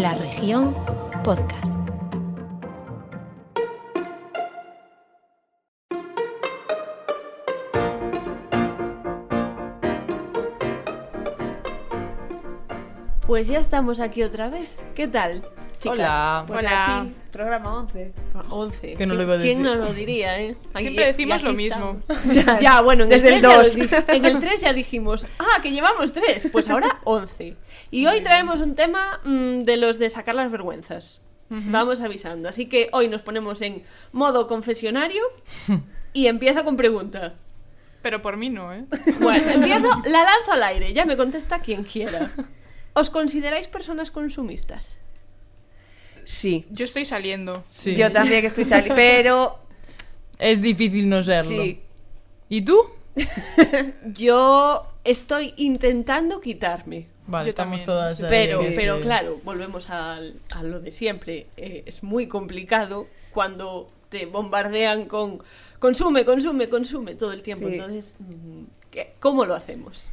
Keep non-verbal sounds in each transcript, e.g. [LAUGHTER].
La región podcast. Pues ya estamos aquí otra vez. ¿Qué tal? Chicas? Hola. Pues Hola. aquí, programa 11. 11. Que no lo ¿Quién- iba a ¿Quién decir. no lo diría, eh? Aquí- Siempre decimos y lo mismo. Ya, ya, bueno, en Desde el el 3 dos. ya lo di- En el 3 ya dijimos, ah, que llevamos 3. Pues ahora 11. Y hoy traemos un tema mm, de los de sacar las vergüenzas. Vamos avisando. Así que hoy nos ponemos en modo confesionario y empiezo con pregunta. Pero por mí no, ¿eh? Bueno, [LAUGHS] empiezo, la lanzo al aire, ya me contesta quien quiera. ¿Os consideráis personas consumistas? Sí. Yo estoy saliendo. Sí. Yo también que estoy saliendo, [LAUGHS] pero Es difícil no serlo. sí, ¿Y tú? [LAUGHS] yo estoy intentando quitarme. Vale, Yo estamos también. todas ahí, Pero, sí, pero sí. claro, volvemos al- a lo de siempre. Eh, es muy complicado cuando te bombardean con consume, consume, consume todo el tiempo. Sí. Entonces, mm, ¿qué- ¿cómo lo hacemos?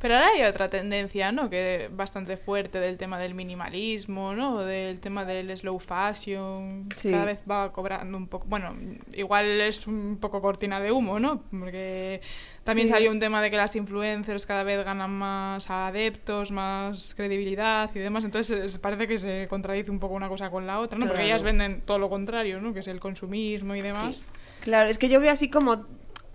Pero ahora hay otra tendencia, ¿no? Que es bastante fuerte del tema del minimalismo, ¿no? Del tema del slow fashion. Sí. Cada vez va cobrando un poco. Bueno, igual es un poco cortina de humo, ¿no? Porque también Sí. salió un tema de que las influencers cada vez ganan más adeptos, más credibilidad y demás. Entonces es- parece que se contradice un poco una cosa con la otra, ¿no? Porque ellas venden todo lo contrario, ¿no? Que es el consumismo y demás. Claro, es que yo veo así como,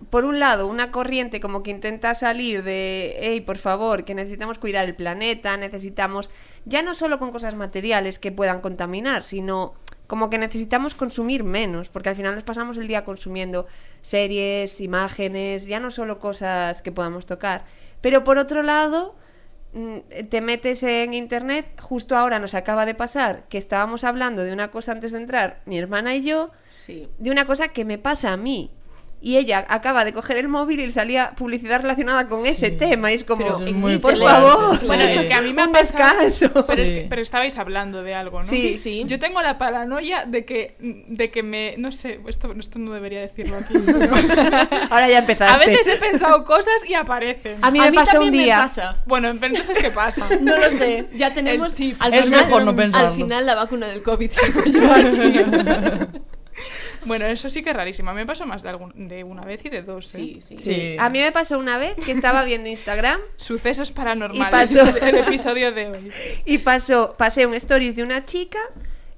por un lado, una corriente como que intenta salir de, hey, por favor, que necesitamos cuidar el planeta, necesitamos, ya no solo con cosas materiales que puedan contaminar, sino como que necesitamos consumir menos, porque al final nos pasamos el día consumiendo series, imágenes, ya no solo cosas que podamos tocar. Pero por otro lado, mm, te metes en internet, justo ahora nos acaba de pasar que estábamos hablando de una cosa antes de entrar, mi hermana y yo, Sí. de una cosa que me pasa a mí. Y ella acaba de coger el móvil y le salía publicidad relacionada con ese tema. Y es como, Pero es en muy por fuerte, favor. sí. Bueno, es que a mí me [LAUGHS] ha un pasado- descanso. Pero, es Sí. que, pero estabais hablando de algo, ¿no? Sí, sí. Yo tengo la paranoia de que, de que me... No sé, esto, esto no debería decirlo aquí. [LAUGHS] Ahora ya empezaste. a veces he pensado cosas y aparecen. A mí me pasó un también me día. pasa. Bueno, pero entonces, ¿qué pasa? [LAUGHS] No lo sé, ya tenemos. El chip. al Es final, mejor no pensarlo. Al final, la vacuna del COVID Bueno, eso sí que es rarísimo. A mí me pasó más de, algún, de una vez y de dos, ¿eh? Sí, sí. Sí. A mí me pasó una vez que estaba viendo Instagram [LAUGHS] Sucesos paranormales. Y pasó. [LAUGHS] El episodio de hoy. y pasó, pasé un stories de una chica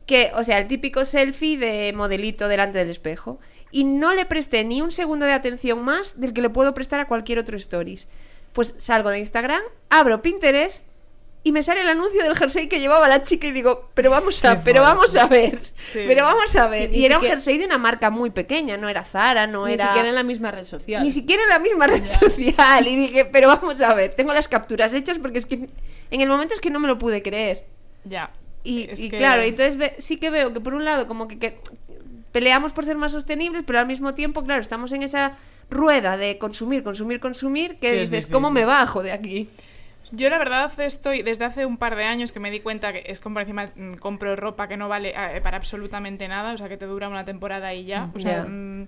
que, o sea, el típico selfie de modelito delante del espejo. Y no le presté ni un segundo de atención más del que le puedo prestar a cualquier otro stories. Pues salgo de Instagram, abro Pinterest y me sale el anuncio del jersey que llevaba la chica y digo, pero vamos a, pero vamos a ver, Sí. pero vamos a ver. Sí, ni y era un jersey de una marca muy pequeña, no era Zara, no Ni era... siquiera en la misma red social. Ni siquiera en la misma red social. Y dije, pero vamos a ver, tengo las capturas hechas porque es que en el momento es que no me lo pude creer. Ya. Y, Es y que- claro, entonces ve- sí que veo que por un lado como que, que peleamos por ser más sostenibles, pero al mismo tiempo, claro, estamos en esa rueda de consumir, consumir, consumir, que Sí, dices, ¿cómo me bajo de aquí? Yo la verdad estoy, desde hace un par de años que me di cuenta que es como encima mm, compro ropa que no vale eh, para absolutamente nada, o sea que te dura una temporada y ya. O sea, mm,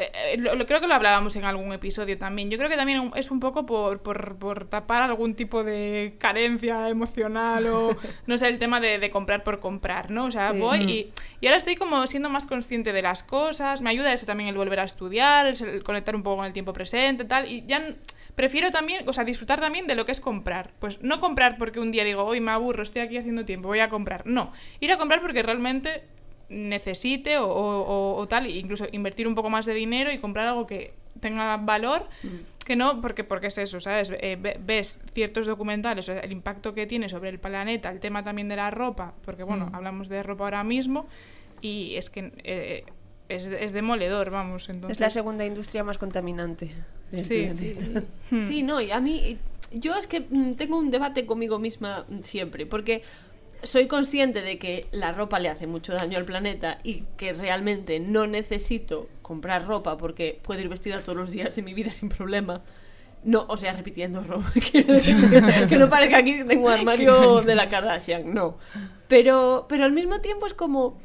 eh, lo- lo- creo que lo hablábamos en algún episodio también. Yo creo que también es un poco por, por, por tapar algún tipo de carencia emocional o [LAUGHS] no sé, el tema de, de comprar por comprar, ¿no? O sea, Sí. voy Mm. y, y ahora estoy como siendo más consciente de las cosas, me ayuda eso también el volver a estudiar, el, el conectar un poco con el tiempo presente, tal, y ya prefiero también, o sea, disfrutar también de lo que es comprar. Pues no comprar porque un día digo, hoy me aburro, estoy aquí haciendo tiempo, voy a comprar. No, ir a comprar porque realmente necesite o, o- o- o tal, e incluso invertir un poco más de dinero y comprar algo que tenga valor, que no, porque, porque es eso, ¿sabes? Eh, ve- ves ciertos documentales, o sea, el impacto que tiene sobre el planeta, el tema también de la ropa, porque bueno, hablamos de ropa ahora mismo, y es que eh, es, es demoledor, vamos, entonces... Es la segunda industria más contaminante. del Sí, planeta. sí. Sí, no, y a mí, yo es que mm, tengo un debate conmigo misma mm, siempre, porque soy consciente de que la ropa le hace mucho daño al planeta y que realmente no necesito comprar ropa porque puedo ir vestida todos los días de mi vida [LAUGHS] sin problema. No, o sea, repitiendo ropa. [LAUGHS] que no parezca que aquí tengo armario [LAUGHS] de la Kardashian, no. Pero, pero al mismo tiempo es como,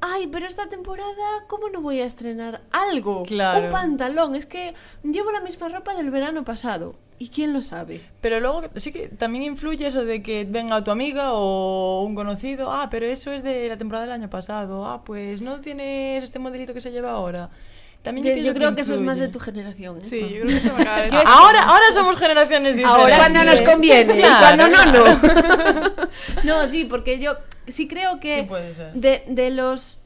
ay, pero esta temporada, ¿cómo no voy a estrenar algo? Claro. Un pantalón, es que llevo la misma ropa del verano pasado. ¿Y quién lo sabe? Pero luego sí que también influye eso de que venga tu amiga o un conocido, ah, pero eso es de la temporada del año pasado, ah, pues no tienes este modelito que se lleva ahora. También Yo, pienso creo que, eso es más de tu generación. ¿eh? Sí, yo creo que eso me acaba de Ahora, ahora somos generaciones diferentes. Ahora cuando nos conviene y [LAUGHS] Claro, cuando no, no. [LAUGHS] No, sí, porque yo sí creo que Sí puede ser. de, de los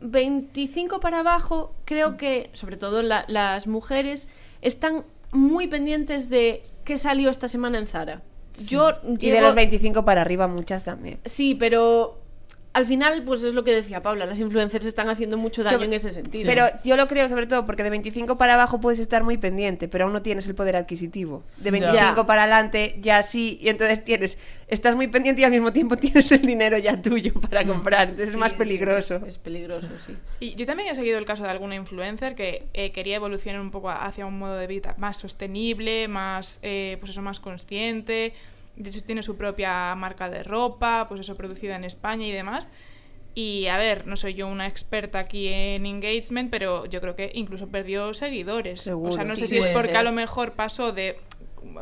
25 para abajo, creo que, sobre todo la- las mujeres, están muy pendientes de qué salió esta semana en Zara. Yo Y de los 25 para arriba muchas también. Sí, pero al final, pues es lo que decía Paula, las influencers están haciendo mucho daño en ese sentido. Pero yo lo creo sobre todo porque de 25 para abajo puedes estar muy pendiente, pero aún no tienes el poder adquisitivo. De 25 Ya. para adelante ya sí, y entonces tienes, estás muy pendiente y al mismo tiempo [LAUGHS] tienes el dinero ya tuyo para comprar, entonces es más Sí, peligroso. Es, es peligroso, sí. Y yo también he seguido el caso de alguna influencer que eh, quería evolucionar un poco hacia un modo de vida más sostenible, más, eh, pues eso, más consciente. De hecho, tiene su propia marca de ropa, pues eso, producida en España y demás. Y a ver, no soy yo una experta aquí en engagement, pero yo creo que incluso perdió seguidores. Seguro, o sea, no sí, sé si es porque a lo mejor pasó de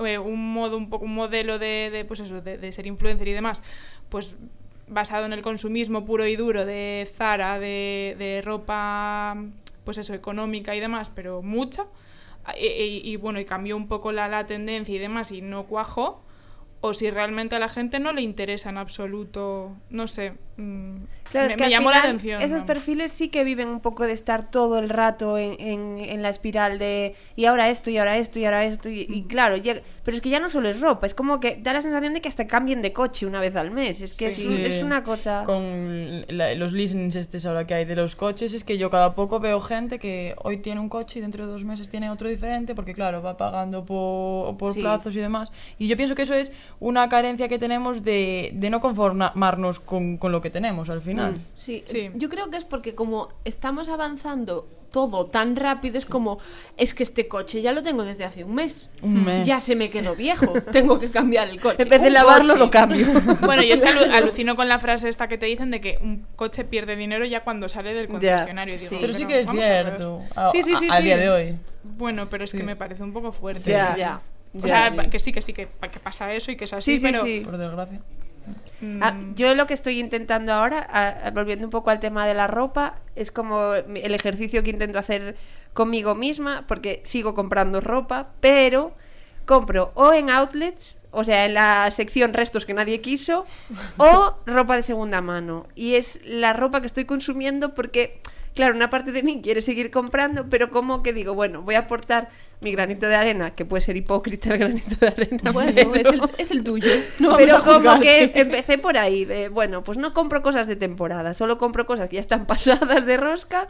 eh, un modo, un poco un modelo de, de, pues eso, de, de ser influencer y demás, pues basado en el consumismo puro y duro de Zara, de, de ropa, pues eso, económica y demás, pero mucha. Y, y- y, bueno, y cambió un poco la, la tendencia y demás y no cuajó. O si realmente a la gente no le interesa en absoluto, no sé. mm, Claro, me, es que me al llamó la atención. Esos ¿no? perfiles sí que viven un poco de estar todo el rato en, en- en la espiral de y ahora esto, y ahora esto, y ahora esto. Y, y claro, llega- pero es que ya no solo es ropa, es como que da la sensación de que hasta cambien de coche una vez al mes. Es que Sí. es, un- es una cosa. Con la- los listenings estos ahora que hay de los coches, es que yo cada poco veo gente que hoy tiene un coche y dentro de dos meses tiene otro diferente, porque claro, va pagando por, por Sí. plazos y demás. Y yo pienso que eso es una carencia que tenemos de, de no conformarnos con, con lo que tenemos al final. Mm. Sí, Sí. yo creo que es porque como estamos avanzando todo tan rápido, es como, es que este coche ya lo tengo desde hace un mes. Un mes. Ya se me quedó viejo, [LAUGHS] tengo que cambiar el coche. En vez de lavarlo, coche. lo cambio. [LAUGHS] Bueno, yo es que alu- alucino con la frase esta que te dicen de que un coche pierde dinero ya cuando sale del concesionario. Digo, Sí. Pero sí que es cierto. A, Sí, sí, sí, a- día de hoy. Bueno, pero es Sí. que me parece un poco fuerte. Ya. Ya. O sea, sí. que sí, que sí, que, que pasa eso y que es así, Sí, sí, pero... sí. Por desgracia. mm, Ah, yo lo que estoy intentando ahora, a- a- volviendo un poco al tema de la ropa, es como el ejercicio que intento hacer conmigo misma, porque sigo comprando ropa, pero compro o en outlets, o sea, en la sección restos que nadie quiso, o [LAUGHS] ropa de segunda mano. Y es la ropa que estoy consumiendo porque, claro, una parte de mí quiere seguir comprando, pero como que digo, bueno, voy a aportar mi granito de arena, que puede ser hipócrita el granito de arena. Bueno, pero- es el, es el tuyo. No pero como que empecé por ahí, de bueno, pues no compro cosas de temporada, solo compro cosas que ya están pasadas de rosca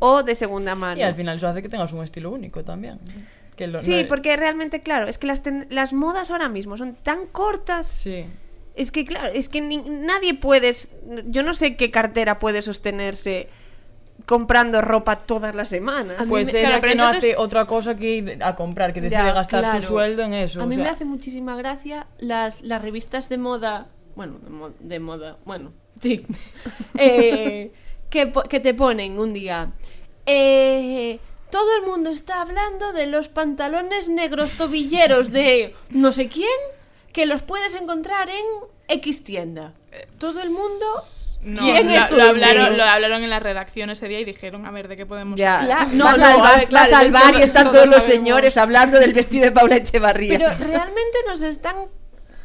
o de segunda mano. Y al final eso hace que tengas un estilo único también. Que lo- Sí, no- porque realmente, claro, es que las, ten- las modas ahora mismo son tan cortas. Sí. Es que, claro, es que ni- nadie puedes. Yo no sé qué cartera puede sostenerse comprando ropa todas las semanas. A Pues me- esa claro, pero que no entonces- hace otra cosa que ir a comprar, que decide Ya, gastar Claro. su sueldo en eso. A o mí sea, me hace muchísima gracia las, las revistas de moda, bueno, de, mo- de moda, bueno, sí, [LAUGHS] Eh, que, po- que te ponen un día, eh, todo el mundo está hablando de los pantalones negros tobilleros de no sé quién, que los puedes encontrar en X tienda. Todo el mundo... No, ¿Quién lo, es tu lo hablaron, lo hablaron en la redacción ese día y dijeron, a ver, ¿de qué podemos Ya, Claro, no, vas, no, al bar, claro, bar y están todos todos los sabemos. señores hablando del vestido de Paula Echevarría. Pero realmente nos están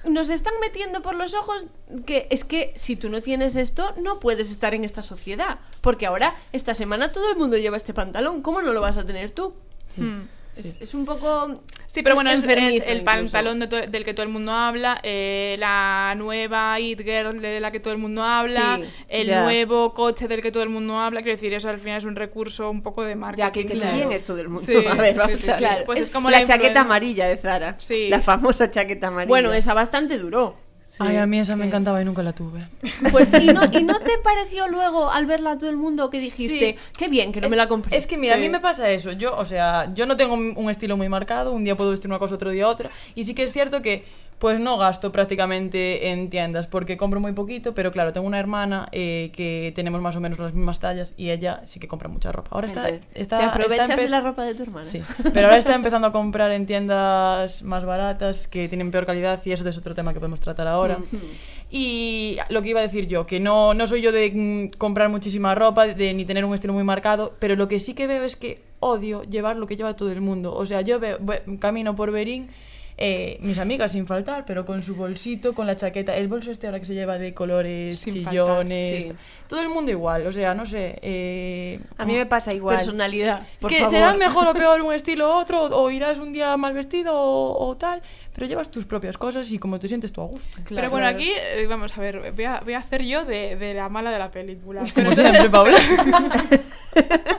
nos están metiendo por los ojos que es que si tú no tienes esto no puedes estar en esta sociedad, porque ahora esta semana todo el mundo lleva este pantalón, ¿cómo no lo vas a tener tú? Hmm. Es, es un poco Sí, pero bueno, es, es el incluso. pantalón de del que todo el mundo habla, eh, la nueva It Girl de la que todo el mundo habla, Sí, el ya. nuevo coche del que todo el mundo habla. Quiero decir, eso al final es un recurso un poco de marketing. Ya, que, que Claro. quién es todo el mundo. Sí, [LAUGHS] a ver, vamos sí, a sí. ver. Pues es como la, la chaqueta amarilla de Zara. Sí. La famosa chaqueta amarilla. bueno, esa bastante duró. Ay, a mí esa me encantaba y nunca la tuve. [LAUGHS] Pues ¿y no, y no te pareció luego al verla a todo el mundo que dijiste, Sí. qué bien que no es, me la compré? Es que mira, a mí me pasa eso. Yo, o sea, yo no tengo un estilo muy marcado. Un día puedo vestir una cosa, otro día otra. Y sí que es cierto que Pues no gasto prácticamente en tiendas porque compro muy poquito, pero claro, tengo una hermana eh, que tenemos más o menos las mismas tallas y ella sí que compra mucha ropa. Ahora está, Entonces, está ¿Te está aprovechas de la ropa de tu hermana? Sí, pero ahora está [LAUGHS] empezando a comprar en tiendas más baratas que tienen peor calidad y eso es otro tema que podemos tratar ahora. Y lo que iba a decir yo, que no, no soy yo de mm, comprar muchísima ropa de, ni tener un estilo muy marcado, pero lo que sí que veo es que odio llevar lo que lleva todo el mundo. O sea, yo veo, camino por Berín, eh, mis amigas sin faltar, pero con su bolsito, con la chaqueta, el bolso este ahora que se lleva de colores, Sin faltar, chillones, sí. todo el mundo igual, o sea, no sé. eh, A mí me pasa igual. Personalidad, por que favor. será mejor o peor un [LAUGHS] estilo u otro, o irás un día mal vestido o, o tal, pero llevas tus propias cosas y como te sientes tú a gusto. Pero bueno, aquí, eh, vamos a ver, voy a, voy a hacer yo de, de la mala de la película. [LAUGHS] Como siempre, Paula. [LAUGHS]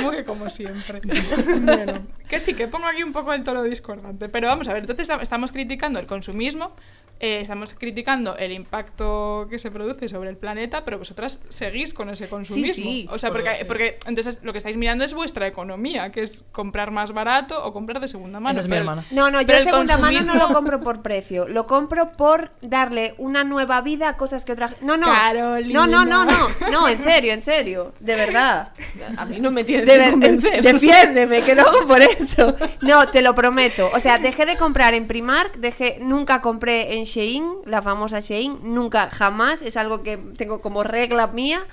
como que como siempre. [LAUGHS] Bueno, que sí, que pongo aquí un poco el tono discordante. Pero vamos a ver, entonces estam- estamos criticando el consumismo, eh, estamos criticando el impacto que se produce sobre el planeta, pero vosotras seguís con ese consumismo. sí, o sea, sí, porque, sí. porque entonces lo que estáis mirando es vuestra economía, que es comprar más barato o comprar de segunda mano. Esa es mi hermana. No, no, yo el segunda mano no lo compro por [LAUGHS] precio, lo compro por darle una nueva vida a cosas que otra No, no. Carolina. No, no, no, no. No, en serio, en serio, de verdad. A mí no me tienes De que ver- convencer. defiéndeme, que lo hago por eso. No, te lo prometo. O sea, dejé de comprar en Primark, dejé, nunca compré en Shein, la famosa Shein, nunca, jamás. Es algo que tengo como regla mía.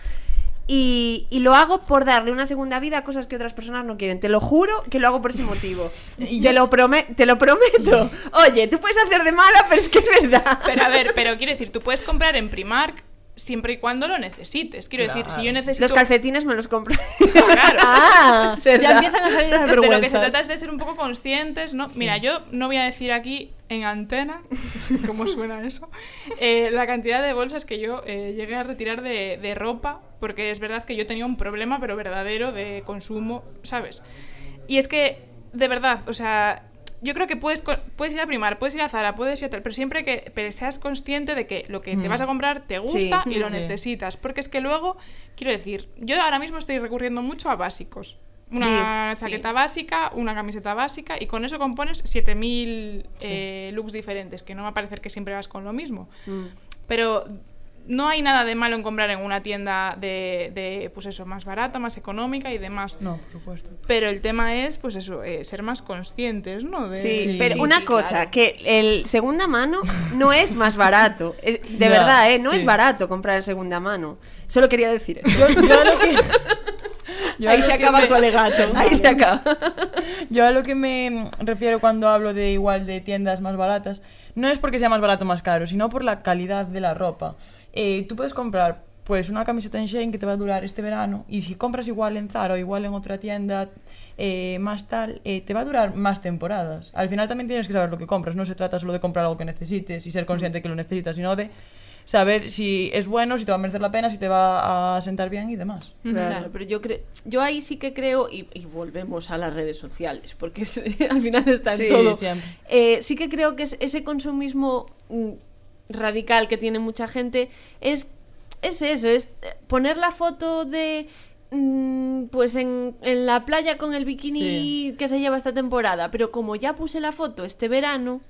Y, y lo hago por darle una segunda vida a cosas que otras personas no quieren. Te lo juro que lo hago por ese motivo. [LAUGHS] Y te, lo te lo prometo. [LAUGHS] Oye, tú puedes hacer de mala, pero es que es verdad. Pero a ver, pero quiero decir, tú puedes comprar en Primark siempre y cuando lo necesites. Quiero decir, si yo necesito... Los calcetines me los compro. Claro. [LAUGHS] ah, [LAUGHS] Ya empiezan a salir las [LAUGHS] De lo que se vergüenzas. trata es de ser un poco conscientes, ¿no? Mira, yo no voy a decir aquí en antena, cómo suena eso, eh, la cantidad de bolsas que yo eh, llegué a retirar de, de ropa, porque es verdad que yo tenía un problema, pero verdadero, de consumo, ¿sabes? Y es que, de verdad, o sea, yo creo que puedes, puedes ir a Primar, puedes ir a Zara, puedes ir a tal, pero siempre que pero seas consciente de que lo que te vas a comprar te gusta [LAUGHS] y lo sí. necesitas. Porque es que luego, quiero decir, yo ahora mismo estoy recurriendo mucho a básicos. Una Sí, chaqueta básica, una camiseta básica y con eso compones 7000 eh, looks diferentes, que no va a parecer que siempre vas con lo mismo. Mm. Pero no hay nada de malo en comprar en una tienda de, de, pues eso, más barata, más económica y demás. No, por supuesto. Pero el tema es, pues eso, eh, ser más conscientes, ¿no? De... Sí, Sí, pero sí, una sí, cosa, claro. que el segunda mano no es más barato. [LAUGHS] Eh, De verdad, ¿eh? No sí. es barato comprar en segunda mano. Solo quería decir eso. Yo, lo que... [LAUGHS] yo Ahí lo se acaba me- tu alegato. [LAUGHS] Ahí se acaba. Yo a lo que me refiero cuando hablo de igual de tiendas más baratas, no es porque sea más barato o más caro, sino por la calidad de la ropa. Eh, tú puedes comprar pues una camiseta en Shein que te va a durar este verano y si compras igual en Zara o igual en otra tienda eh, más tal, eh, te va a durar más temporadas. Al final también tienes que saber lo que compras, no se trata solo de comprar algo que necesites y ser consciente que lo necesitas, sino de saber si es bueno, si te va a merecer la pena, si te va a sentar bien y demás. Claro, pero yo creo, yo ahí sí que creo, y, y volvemos a las redes sociales, porque es- [LAUGHS] al final está en Sí, todo. Eh, sí que creo que es- ese consumismo mm, radical que tiene mucha gente es, es eso, es poner la foto de mm, pues en, en la playa con el bikini Sí. que se lleva esta temporada, pero como ya puse la foto este verano,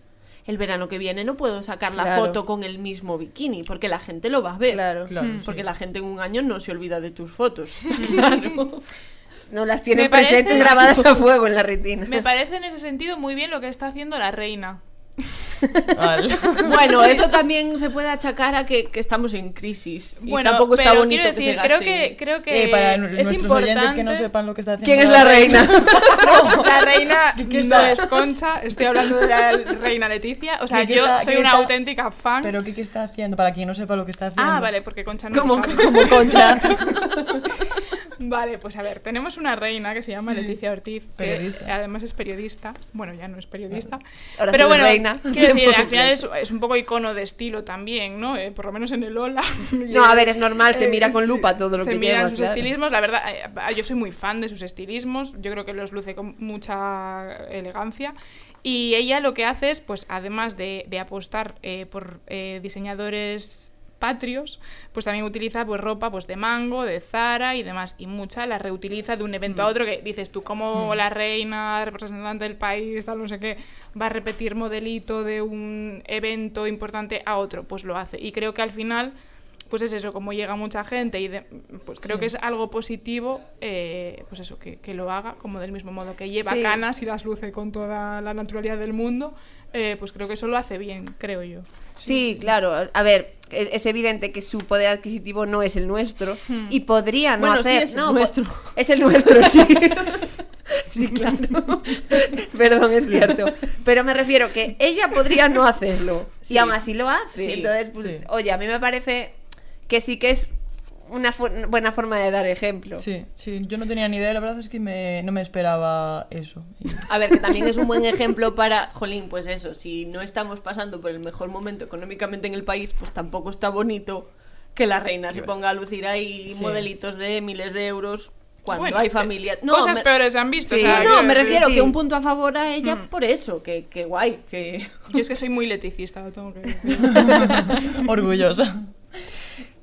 el verano que viene no puedo sacar la Claro. foto con el mismo bikini, porque la gente lo va a ver. Claro. Claro, sí. Porque la gente en un año no se olvida de tus fotos, está [LAUGHS] claro. No las parece- presentes grabadas a fuego en la retina. Me parece en ese sentido muy bien lo que está haciendo la reina. [LAUGHS] Bueno, eso también se puede achacar a que, que estamos en crisis. Y Bueno, tampoco está pero bonito quiero que decir, se creo que, creo que Eh, para es nuestros importante... oyentes que no sepan lo que está haciendo ¿Quién es la reina? [LAUGHS] [LAUGHS] La reina ¿Qué no es Concha, estoy hablando de la reina Leticia. O sea, ¿Qué- qué yo está- soy una está- auténtica fan. Pero ¿qué, qué está haciendo? Para quien no sepa lo que está haciendo. Ah, vale, porque Concha no como concha. Vale, pues a ver, tenemos una reina que se llama Leticia Ortiz, que Periodista. además es periodista. Bueno, ya no es periodista. Ahora pero bueno, reina. quiero decir, [LAUGHS] al final es, es un poco icono de estilo también, ¿no? Eh, por lo menos en el Ola. [LAUGHS] [LAUGHS] No, a ver, es normal, se Eh, mira con lupa todo lo se que miran lleva. sus claro. estilismos, la verdad, eh, yo soy muy fan de sus estilismos, yo creo que los luce con mucha elegancia. Y ella lo que hace es, pues además de, de apostar eh, por diseñadores patrios, pues también utiliza pues ropa pues de Mango, de Zara y demás. Y mucha la reutiliza de un evento a otro que dices tú, como la reina, representante del país, tal, no sé qué, va a repetir modelito de un evento importante a otro, pues lo hace. Y creo que al final pues es eso, como llega mucha gente y de- pues creo Sí. que es algo positivo, eh, pues eso, que, que lo haga, como del mismo modo que lleva Sí. canas y las luce con toda la naturalidad del mundo, eh, pues creo que eso lo hace bien, creo yo. Sí, claro. A ver, es, es evidente que su poder adquisitivo no es el nuestro y podría no Bueno, hacer. es el no, nuestro. Es el nuestro, sí. [LAUGHS] sí, claro. [LAUGHS] Perdón, es cierto. Pero me refiero que ella podría no hacerlo y aún así lo hace. Sí, Entonces, pues, sí. oye, a mí me parece que sí que es una fu- buena forma de dar ejemplo. Sí, sí, yo no tenía ni idea, la verdad es que me, no me esperaba eso. A ver, que también es un buen ejemplo para, jolín, pues eso, si no estamos pasando por el mejor momento económicamente en el país, pues tampoco está bonito que la reina se ponga a lucir ahí Sí. modelitos de miles de euros cuando Bueno, hay eh, familia. cosas me- peores se han visto. Sí, o sea, No, no, me refiero sí. que un punto a favor a ella por eso, que, que guay, que... Yo es que soy muy leticista, lo tengo que [LAUGHS] decir. orgullosa.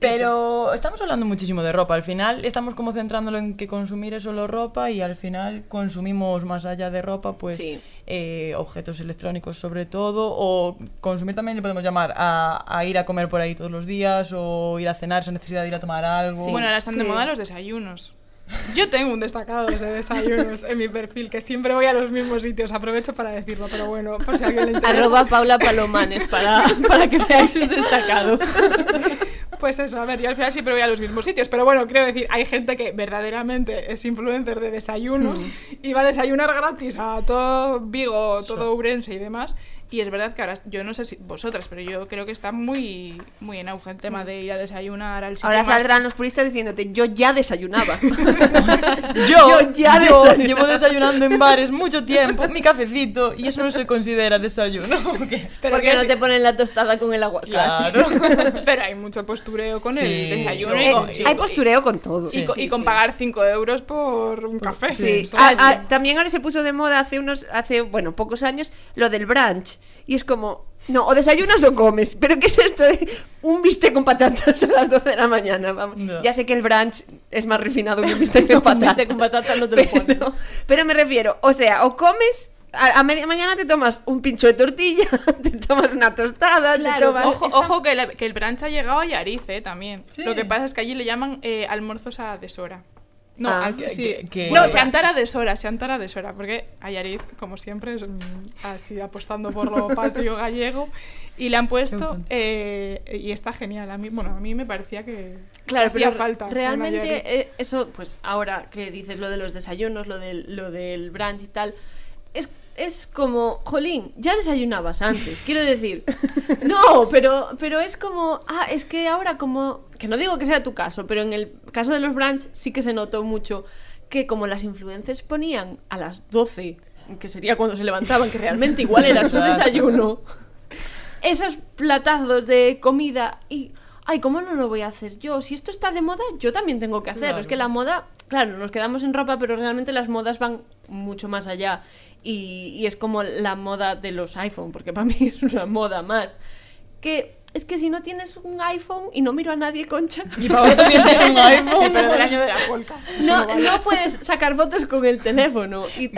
Pero estamos hablando muchísimo de ropa. Al final estamos como centrándolo en que consumir es solo ropa y al final consumimos más allá de ropa, pues Sí. eh, objetos electrónicos sobre todo. O consumir también le podemos llamar a, a ir a comer por ahí todos los días o ir a cenar sin necesidad de ir a tomar algo. Bueno, ahora están de Sí. moda los desayunos. Yo tengo un destacado de desayunos en mi perfil, que siempre voy a los mismos sitios. Aprovecho para decirlo, pero bueno, por si a alguien le interesa. Arroba Paula Palomanes para, para que veáis sus destacados. [LAUGHS] Pues eso, a ver, yo al final siempre voy a los mismos sitios, pero bueno, quiero decir, hay gente que verdaderamente es influencer de desayunos Hmm. y va a desayunar gratis a todo Vigo, todo Urense y demás. Y es verdad que ahora, yo no sé si vosotras, pero yo creo que está muy, muy en auge el tema de ir a desayunar al sitio Ahora más- saldrán los puristas diciéndote, yo ya desayunaba. [LAUGHS] Yo, Yo ya yo llevo desayunando en bares mucho tiempo, mi cafecito, y eso no se considera desayuno. [LAUGHS] ¿o qué? Pero Porque que- no te ponen la tostada con el aguacate. Claro. [LAUGHS] Pero hay mucho postureo con Sí, el desayuno con, y- Hay postureo con todo. y, con- y pagar 5 euros por un café. Ah, ah, también ahora se puso de moda hace unos, hace, bueno, pocos años, lo del brunch. Y es como, no, o desayunas o comes. Pero ¿qué es esto de un bistec con patatas a las 12 de la mañana? Vamos. No. Ya sé que el brunch es más refinado que un [LAUGHS] bistec con Un patatas. bistec con patatas no te lo ponen. pero, pero me refiero, o sea, o comes... A, media mañana te tomas un pincho de tortilla, [LAUGHS] te tomas una tostada, te Claro, tomas... Ojo, ojo que, la- que el brunch ha llegado a Yariz, eh, también. Sí. Lo que pasa es que allí le llaman eh, almuerzos a deshora. No, Ah. al- Que- sí. que- que- no, Bueno, Seantara deshora, Seantara deshora, porque a Yariz, como siempre, es mm, así apostando por lo [LAUGHS] patrio gallego, y le han puesto, eh, y está genial. A mí, bueno, a mí me parecía que Claro, hacía pero falta. realmente eh, eso, pues ahora que dices lo de los desayunos, lo del, lo del brunch y tal, es, es como, jolín, ya desayunabas antes, quiero decir. [LAUGHS] No, pero, pero es como, ah, es que ahora como, que no digo que sea tu caso, pero en el caso de los brunch sí que se notó mucho que como las influencers ponían a las 12, que sería cuando se levantaban, que realmente igual era su desayuno, esos platazos de comida y ay, ¿cómo no lo voy a hacer yo? Si esto está de moda, yo también tengo que hacerlo. Claro. Es que la moda, claro, nos quedamos en ropa, pero realmente las modas van mucho más allá. Y, y es como la moda de los iPhone, porque para mí [LAUGHS] es una moda más. Que es que si no tienes un iPhone y no miro a nadie, concha, Y Paola también tiene un [LAUGHS] iPhone. Pero del año de la polka. no, no puedes sacar fotos con el teléfono. Y,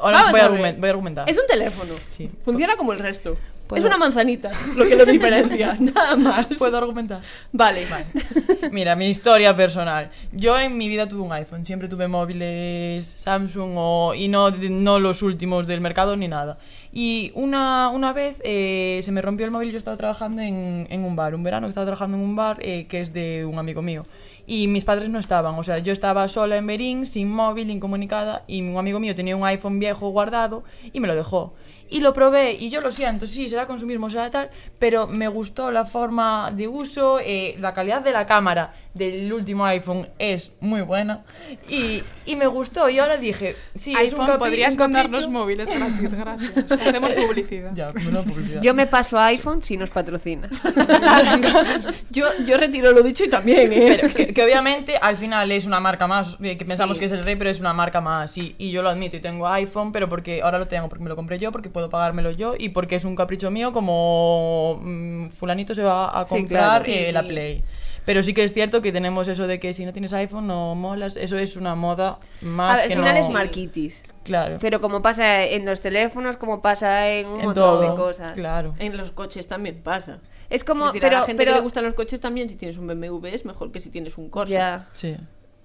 Ahora Vamos voy a, a ver. argumen- voy a argumentar. Es un teléfono. Sí. Funciona como el resto. Puedo- Es una manzanita lo que lo diferencia, [LAUGHS] nada más. ¿Puedo argumentar? Vale. [LAUGHS] Mira, mi historia personal. Yo en mi vida tuve un iPhone, siempre tuve móviles Samsung o, y no, no los últimos del mercado ni nada. Y una, una vez eh, se me rompió el móvil, yo estaba trabajando en, en un bar, un verano que estaba trabajando en un bar eh, que es de un amigo mío. Y mis padres no estaban, o sea, yo estaba sola en Berín, sin móvil, incomunicada, y un amigo mío tenía un iPhone viejo guardado y me lo dejó. Y lo probé, y yo lo siento, sí, será consumismo, será tal, pero me gustó la forma de uso, eh, la calidad de la cámara del último iPhone es muy buena, y, y me gustó, y ahora dije, sí, es un iPhone, capi- podrías un capricho. móviles gratis, gracias. Hacemos publicidad. Ya, no, publicidad. Yo me paso a iPhone si nos patrocina. [LAUGHS] Yo, yo retiro lo dicho y también, ¿eh? Pero que, que obviamente al final es una marca más, eh, que pensamos Sí. que es el rey, pero es una marca más. Y, y yo lo admito y tengo iPhone, pero porque ahora lo tengo porque me lo compré yo, porque puedo pagármelo yo y porque es un capricho mío como mm, fulanito se va a Sí, comprar claro, sí, eh, sí. la Play. Pero sí que es cierto que tenemos eso de que si no tienes iPhone no molas, eso es una moda más ver, que al final no... es marquitis. Claro. Pero como pasa en los teléfonos, como pasa en un en montón todo, de cosas. Claro. En los coches también pasa. Es como, Es decir, a pero, la gente pero que le gustan los coches también, si tienes un BMW es mejor que si tienes un Corsa. ya. Sí.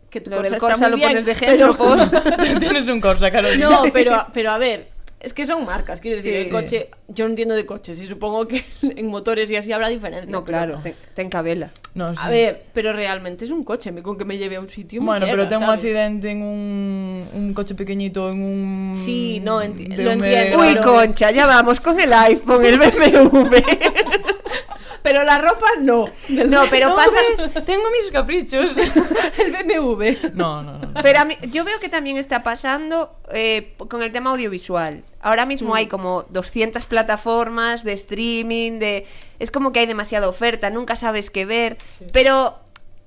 Que tu Lo del Corsa está Corsa muy lo bien, pones de ejemplo, pero- por- [LAUGHS] [LAUGHS] tienes un Corsa, Carolina. No, pero, pero a ver, es que son marcas, quiero decir, Sí. el coche, yo no entiendo de coches y supongo que [LAUGHS] en motores y así habrá diferencia. No, pero- claro, te, te encabela. No, sí. A ver, pero realmente es un coche, me- con que me lleve a un sitio. Bueno, pero llega, tengo un accidente en un, un coche pequeñito, en un... Sí, no, enti- BMW lo entiendo. Uy, Claro. concha, ya vamos con el iPhone, el BMW. Pero la ropa no. No, pero No, pasa... ves, Tengo mis caprichos. [LAUGHS] el BMW. No, no, no. no. Pero a mí- yo veo que también está pasando eh, con el tema audiovisual. Ahora mismo hay como 200 plataformas de streaming, de es como que hay demasiada oferta, nunca sabes qué ver. Pero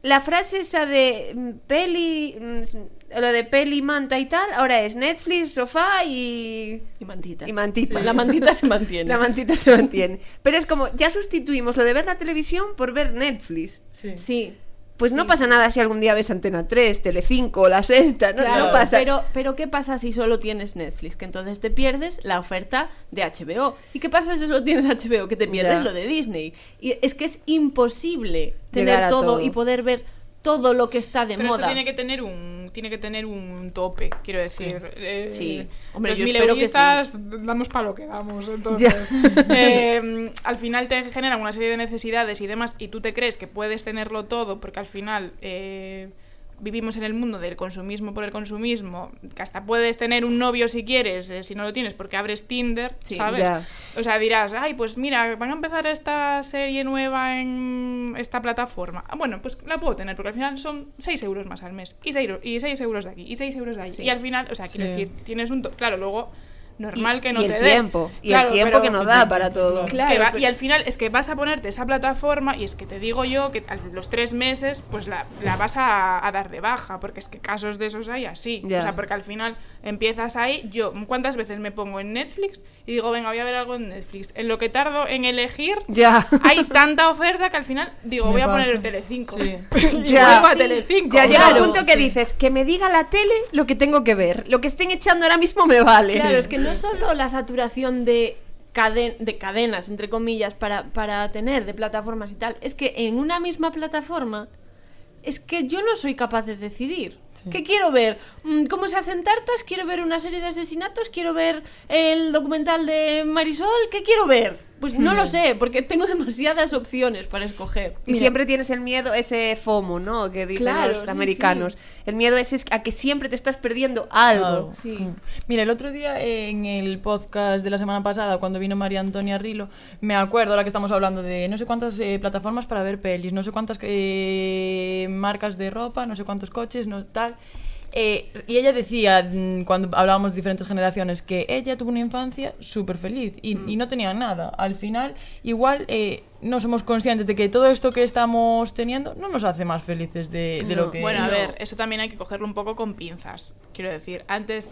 la frase esa de mm, peli, mm, lo de peli, manta y tal, ahora es Netflix, sofá y... Y mantita. Y mantita. La mantita se mantiene. [LAUGHS] La mantita se mantiene. Pero es como, ya sustituimos lo de ver la televisión por ver Netflix. Sí. Sí. Pues no pasa nada si algún día ves Antena 3, Telecinco o La Sexta, no, Claro, no pasa. Pero, pero ¿qué pasa si solo tienes Netflix? Que entonces te pierdes la oferta de HBO. ¿Y qué pasa si solo tienes HBO? Que te pierdes Ya. lo de Disney. Y es que es imposible tener todo, todo. y poder ver todo lo que está de Pero moda. esto tiene que tener un tiene que tener un tope, quiero decir. Eh, Sí. Hombre, los yo espero que mileuristas damos para lo que damos, entonces. [LAUGHS] eh, al final te generan una serie de necesidades y demás, y tú te crees que puedes tenerlo todo, porque al final eh, vivimos en el mundo del consumismo por el consumismo, que hasta puedes tener un novio si quieres, eh, si no lo tienes, porque abres Tinder, Sí, ¿sabes? O sea, dirás, ay, pues mira, van a empezar esta serie nueva en esta plataforma. Ah, bueno, pues la puedo tener, porque al final son 6 euros más al mes. Y 6, y seis euros de aquí, y 6 euros de. Sí. Y al final, o sea, quiero Sí. decir, tienes un... Claro, luego, normal Y- que no y te el dé. tiempo, y el tiempo pero- que nos da para todo. Claro, que va- pero- Y al final es que vas a ponerte esa plataforma y es que te digo yo que a los tres meses pues la, la vas a, a dar de baja, porque es que casos de esos hay así. Ya. O sea, porque al final empiezas ahí, yo cuántas veces me pongo en Netflix y digo, venga, voy a ver algo en Netflix. En lo que tardo en elegir, Ya. hay tanta oferta que al final digo, [LAUGHS] Me voy a poner el Telecinco. Sí. [LAUGHS] y Ya. vuelvo a Sí. Telecinco. Ya llega Claro, un punto que sí. dices, que me diga la tele lo que tengo que ver. Lo que estén echando ahora mismo me vale. Claro, es que no solo la saturación de, caden- de cadenas, entre comillas, para, para tener, de plataformas y tal, es que en una misma plataforma es que yo no soy capaz de decidir. ¿Qué quiero ver? Mm, ¿Cómo se hacen tartas? ¿Quiero ver una serie de asesinatos? ¿Quiero ver el documental de Marisol? ¿Qué quiero ver? Pues no lo sé, porque tengo demasiadas opciones para escoger. Y siempre tienes el miedo, ese FOMO, ¿no? Que dicen Claro, los sí, americanos. El miedo ese es a que siempre te estás perdiendo algo. Claro. Sí. Mira, el otro día en el podcast de la semana pasada, cuando vino María Antonia Rilo, me acuerdo, ahora que estamos hablando de no sé cuántas eh, plataformas para ver pelis, no sé cuántas eh, marcas de ropa, no sé cuántos coches, no tal. Eh, y ella decía, mm, cuando hablábamos de diferentes generaciones, que ella tuvo una infancia súper feliz y, y no tenía nada. Al final, igual eh, no somos conscientes de que todo esto que estamos teniendo no nos hace más felices de, de lo que... Bueno, a No. ver, eso también hay que cogerlo un poco con pinzas. Quiero decir, antes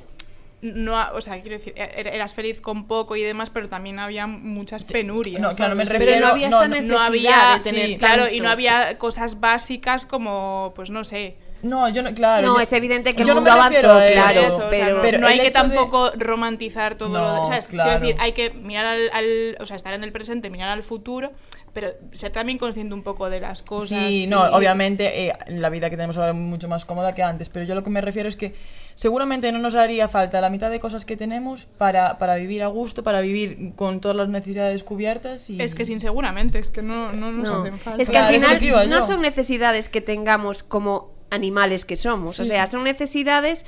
no, o sea, quiero decir, er- eras feliz con poco y demás, pero también había muchas penurias. No, claro, me refiero- Pero no había no, esta no- necesidad no había, de tener sí, claro, y no había cosas básicas como, pues no sé. No, yo no, claro. No, yo- es evidente que el no mundo me refiero avanzó, a eso, claro, eso, o sea, pero- no, pero no hay que de- tampoco romantizar todo lo de, No, ¿sabes? claro. Quiero decir, hay que mirar al, al- o sea, estar en el presente, mirar al futuro, pero ser también consciente un poco de las cosas. Sí, no, obviamente eh, la vida que tenemos ahora es mucho más cómoda que antes, pero yo lo que me refiero es que seguramente no nos haría falta la mitad de cosas que tenemos para, para vivir a gusto, para vivir con todas las necesidades cubiertas y... Es que sin seguramente, es que no, no nos No. hacen falta. Es que Claro, al final que no yo. son necesidades que tengamos como animales que somos. O sea, son necesidades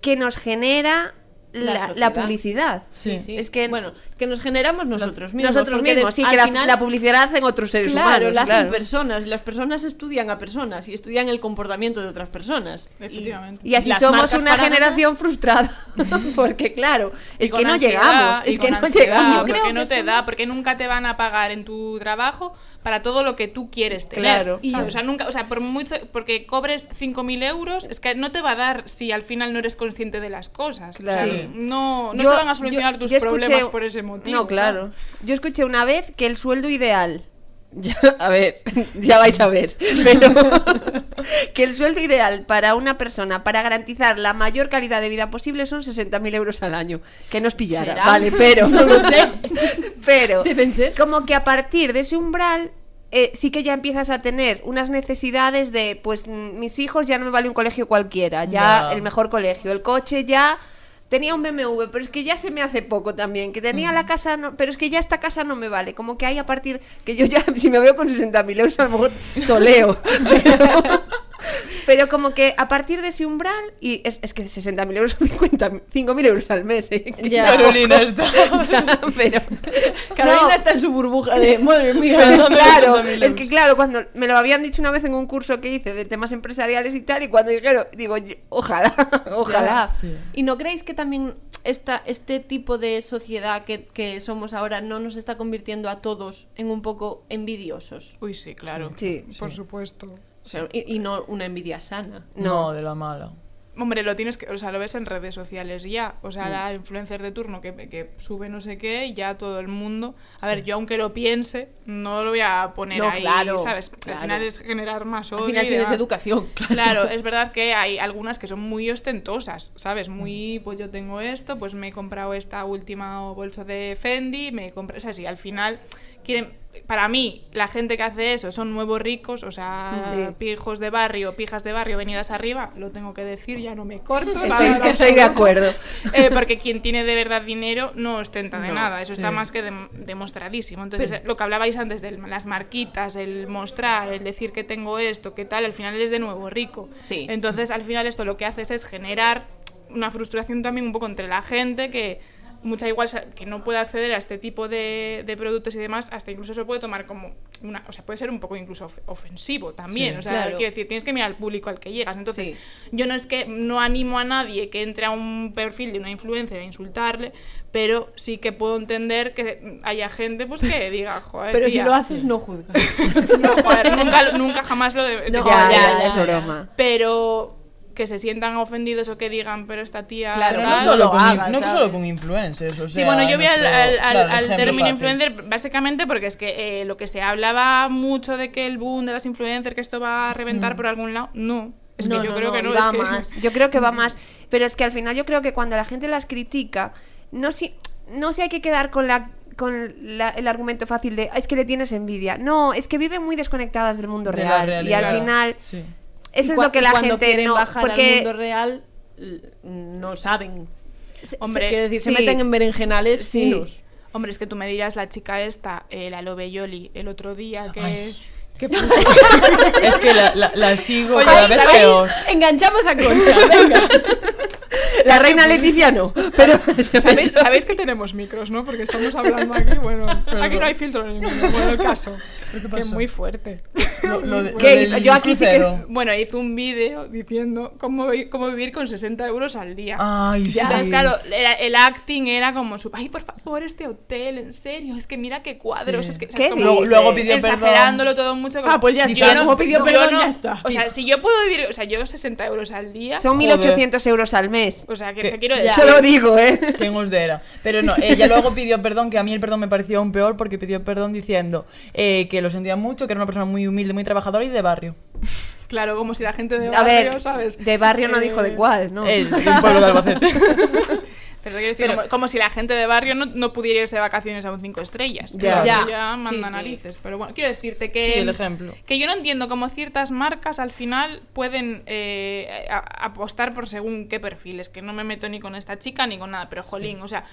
que nos genera La la, la sociedad. publicidad. Sí. Sí. Es que bueno, que nos generamos nosotros mismos. nosotros mismos, de- sí, que la, final- la publicidad hacen otros seres Claro, humanos. la hacen claro. personas y las personas estudian a personas y estudian el comportamiento de otras personas. Efectivamente. Y así somos una generación frustrada. [LAUGHS] Porque claro, es que no ansiedad, llegamos. Es que no ansiedad, llegamos. Porque que no te da, porque nunca te van a pagar en tu trabajo para todo lo que tú quieres tener. Claro. Y, o sea, nunca, o sea, por mucho, porque cobres 5.000 euros, es que no te va a dar si al final no eres consciente de las cosas. Claro. O sea, Sí. no, no Yo- se van a solucionar yo- tus yo escuché- problemas por ese motivo. No, claro. Yo escuché una vez que el sueldo ideal. [LAUGHS] Ya, a ver, [LAUGHS] ya vais a ver. [LAUGHS] Pero que el sueldo ideal para una persona para garantizar la mayor calidad de vida posible son 60.000 euros al año. Que nos pillara, ¿Será? vale, pero. No lo sé. Pero. Como que a partir de ese umbral. Eh, sí que ya empiezas a tener unas necesidades de, pues mm, mis hijos ya no me vale un colegio cualquiera, ya el mejor colegio, el coche ya tenía un BMW, pero es que ya se me hace poco también, que tenía la casa, no- pero es que ya esta casa no me vale, como que hay a partir, que yo ya, [LAUGHS] si me veo con 60.000 euros, a lo mejor toleo, [LAUGHS] pero, pero como que a partir de ese umbral, y es, es que 60.000 euros son 50 5.000 euros al mes, ¿eh? Ya. Carolina está. [LAUGHS] ya, pero... Carolina No. está en su burbuja de madre mía. claro, 60.000 es que claro, cuando me lo habían dicho una vez en un curso que hice de temas empresariales y tal, y cuando dijeron, digo, "Ye- ojalá, [LAUGHS] ojalá. Sí. ¿Y no creéis que también esta, este tipo de sociedad que, que somos ahora no nos está convirtiendo a todos en un poco envidiosos? Uy, sí, claro. Sí. Por supuesto. O sea, y, y no una envidia sana. No, de la mala. Hombre, lo tienes que, o sea, lo ves en redes sociales ya. O sea, la influencer de turno que, que sube no sé qué, y ya todo el mundo. A ver, yo aunque lo piense, no lo voy a poner No, ahí, claro, ¿sabes? claro. Al final es generar más odio. Al final tienes educación. [LAUGHS] Claro, es verdad que hay algunas que son muy ostentosas, ¿sabes? Muy, pues yo tengo esto, pues me he comprado esta última bolsa de Fendi, me he comprado, o sea, sí, al final quieren, para mí, la gente que hace eso son nuevos ricos, o sea, Sí. pijos de barrio, pijas de barrio, venidas arriba, lo tengo que decir, ya no me corto. Estoy, de acuerdo. eh, porque quien tiene de verdad dinero no ostenta de No, nada, eso está más que dem- demostradísimo. Entonces, eh, lo que hablabais antes de las marquitas, el mostrar, el decir que tengo esto, que tal, al final eres de nuevo rico. Sí. Entonces, al final esto lo que haces es generar una frustración también un poco entre la gente que mucha igual que no puede acceder a este tipo de, de productos y demás, hasta incluso se puede tomar como una, o sea, puede ser un poco incluso of- ofensivo también, Sí, o sea, claro. quiero decir, tienes que mirar al público al que llegas. Entonces, Sí. yo no es que no animo a nadie que entre a un perfil de una influencer a insultarle, pero sí que puedo entender que haya gente pues que diga, [LAUGHS] joder, Pero si lo haces, no juzgas. [LAUGHS] no, joder, nunca, nunca jamás lo de, No, de- ya, ya, ya, ya, es broma. pero que se sientan ofendidos o que digan, pero esta tía Claro, Pero tal". no solo, lo con, hagas, inf- no ¿sabes? solo con influencers, o sea... Sí, bueno, yo voy al, nuestro- al- al- claro, al ejemplo término fácil. influencer básicamente porque es que eh, lo que se hablaba mucho de que el boom de las influencers, que esto va a reventar por algún lado, no. Es No, que yo no, creo no, que no. va es que... más. [LAUGHS] Yo creo que va más. Pero es que al final yo creo que cuando la gente las critica, no si, no se hay que quedar con la con la- el argumento fácil de "Ah, es que le tienes envidia. No, es que viven muy desconectadas del mundo De real. Y al final, Sí. Eso es lo que la gente quieren no. bajar al Porque mundo real no saben. Hombre, quiero decir, se sí. meten en berenjenales Sí. finos. Hombre, es que tú me dirás la chica esta, eh, la Lobe Yoli, el otro día que... Ay. que [LAUGHS] puso- Es que la, la, la sigo Oye, cada vez peor. Enganchamos a Concha, venga. La reina Leticia no. [LAUGHS] Pero ¿Sabéis, [LAUGHS] sabéis que tenemos micros, ¿no? Porque estamos hablando aquí, bueno, aquí no hay filtro ninguno, bueno, el caso. ¿Pero qué Que es muy fuerte. Lo, lo de- Yo aquí sí que-. Bueno, hizo un vídeo diciendo cómo, vi- cómo vivir con 60 euros al día. Ay, sí. Entonces, claro, era- el acting era como su, ay, por favor, este hotel, en serio, es que mira qué cuadros, Sí. es que o sea, ¿Qué como Luego, luego pidió exagerándolo perdón. todo mucho. como- Ah, pues ya yo está, no- como pidió yo perdón, no- ya está. O sea, si yo puedo vivir, o sea, yo 60 euros al día, son Joder. 1800 euros al mes. o sea, que Que- te quiero ya. decir. Solo digo, ¿eh? ¿Quién os dera? Pero no, ella luego pidió perdón, que a mí el perdón me pareció aún peor porque pidió perdón diciendo eh, que lo sentía mucho, que era una persona muy humilde, muy trabajadora y de barrio. [LAUGHS] Claro, como si la gente de A barrio, ver, ¿sabes? de barrio no Eh, dijo de cuál, ¿no? De un pueblo de Albacete. [LAUGHS] Pero quiero decir, como, como si la gente de barrio no, no pudiera irse de vacaciones a un 5 estrellas. Ya. Ya. eso ya manda sí. narices. Pero bueno, quiero decirte que. Sí, el ejemplo. Que yo no entiendo cómo ciertas marcas al final pueden eh, a- apostar por según qué perfiles. Que no me meto ni con esta chica ni con nada. Pero jolín, o sea,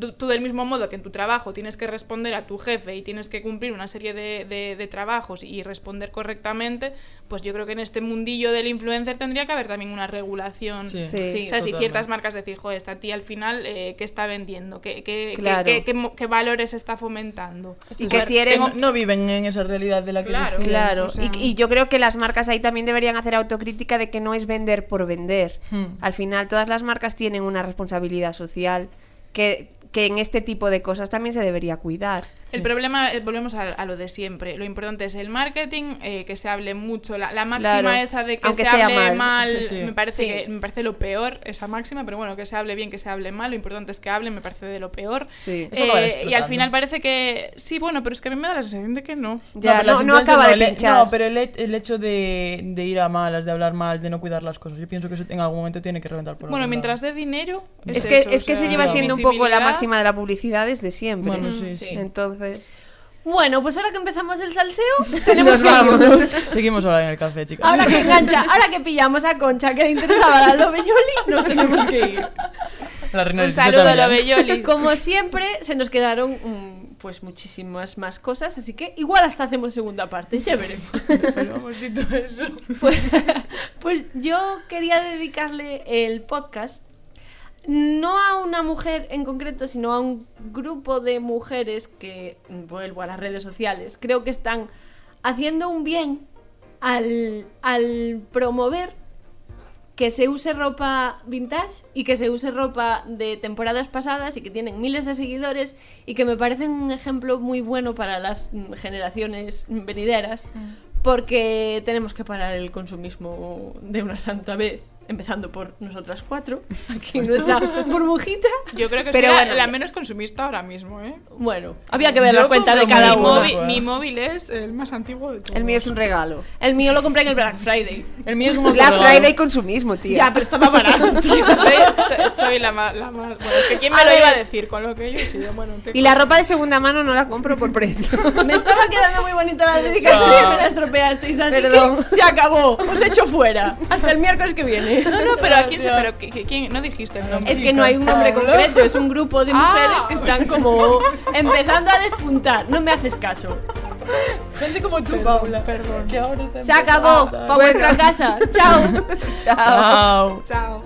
tú, tú del mismo modo que en tu trabajo tienes que responder a tu jefe y tienes que cumplir una serie de, de- de trabajos y responder correctamente, pues yo creo que en este mundillo del influencer tendría que haber también una regulación. Sí, Sí. o sea, si ciertas marcas decir, joder, esta tía al final, eh, ¿qué está vendiendo? ¿Qué, qué, qué- Claro. qué- qué mo- qué valores está fomentando? Y que si eres... No viven en esa realidad de la que Claro. Claro, o sea- y, y yo creo que las marcas ahí también deberían hacer autocrítica de que no es vender por vender. Hmm. Al final, todas las marcas tienen una responsabilidad social que, que en este tipo de cosas también se debería cuidar. El problema, eh, volvemos a, a lo de siempre. Lo importante es el marketing, eh, que se hable mucho. La, la máxima Claro. esa de que Aunque se sea hable mal. mal, Sí, sí. me parece Sí. que me parece lo peor esa máxima, pero bueno, que se hable bien, que se hable mal, lo importante es que hable, me parece de lo peor. Sí. Eso acaba Eh, y al final parece que sí, bueno, pero es que a mí me da la sensación de que no. Ya, no, no acaba de pinchar. No, pero el, el hecho de, de ir a malas, de hablar mal, de no cuidar las cosas, yo pienso que eso en algún momento tiene que reventar por Bueno, mientras dé dinero. Es que, eso, es o que se lleva siendo un poco la máxima de la publicidad desde siempre. Bueno, sí, sí. sí. Entonces, Bueno, pues ahora que empezamos el salseo, [LAUGHS] tenemos nos que irnos. vamos. Seguimos ahora en el café, chicas. Ahora que engancha, ahora que pillamos a Concha que le interesaba la [LAUGHS] Lobelloli, nos tenemos que ir. La reina Un del saludo a también. lo Belloli. [LAUGHS] Como siempre, se nos quedaron mm, pues muchísimas más cosas, así que igual hasta hacemos segunda parte, ya veremos. Dicho eso. Pues, pues yo quería dedicarle el podcast no a una mujer en concreto, sino a un grupo de mujeres que, vuelvo a las redes sociales, creo que están haciendo un bien al, al promover que se use ropa vintage y que se use ropa de temporadas pasadas y que tienen miles de seguidores y que me parecen un ejemplo muy bueno para las generaciones venideras porque tenemos que parar el consumismo de una santa vez, empezando por nosotras cuatro, [LAUGHS] aquí en nuestra [LAUGHS] burbujita. Yo creo que Pero soy bueno. la menos consumista ahora mismo, ¿eh? Bueno, había que ver la cuenta de cada mi, uno. móvil, mi móvil es el más antiguo de todos. el mío es un regalo. El mío lo compré en el Black Friday. El mío es un Black. Friday consumismo, tío. Ya, pero estaba barato. [LAUGHS] tío. soy, soy- soy la más... La más bueno, es que quién me A lo ver. iba a decir con lo que yo he sido. Bueno, te- Y la ropa de segunda mano no la compro por precio. Me estaba quedando muy bonita la dedicación y me la estropeasteis, así Perdón. que se acabó. Os echo fuera. Hasta el miércoles que viene. No, no, pero ¿a quién se...? Pero, ¿qui- qui- quién? No dijiste el nombre. Es que no hay un nombre concreto, es un grupo de mujeres Ah. que están como empezando a despuntar. No me haces caso. Gente como tú, Paula. Perdón. Que ahora está Se acabó. Para vuestra casa. Chao. [LAUGHS] Chao. Chao. Chao.